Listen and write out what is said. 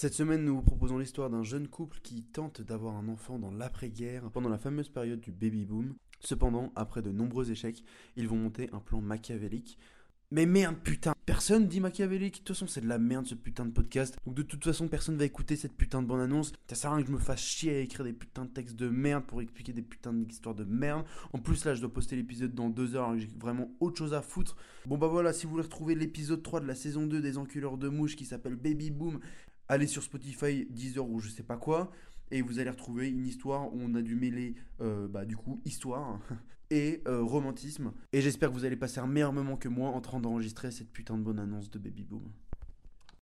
Cette semaine, nous vous proposons l'histoire d'un jeune couple qui tente d'avoir un enfant dans l'après-guerre, pendant la fameuse période du baby-boom. Cependant, après de nombreux échecs, ils vont monter un plan machiavélique. Mais merde, putain, personne dit machiavélique. De toute façon, c'est de la merde ce putain de podcast. Donc de toute façon, personne va écouter cette putain de bonne annonce. Ça sert à rien que je me fasse chier à écrire des putains de textes de merde pour expliquer des putains d'histoires de merde. En plus, là, je dois poster l'épisode dans deux heures. J'ai vraiment autre chose à foutre. Bon bah voilà, si vous voulez retrouver l'épisode 3 de la saison 2 des enculeurs de mouches qui s'appelle Baby Boom, allez sur Spotify, Deezer ou je sais pas quoi, et vous allez retrouver une histoire où on a dû mêler, euh, bah, du coup, histoire et euh, romantisme. Et j'espère que vous allez passer un meilleur moment que moi en train d'enregistrer cette putain de bonne annonce de Baby Boom.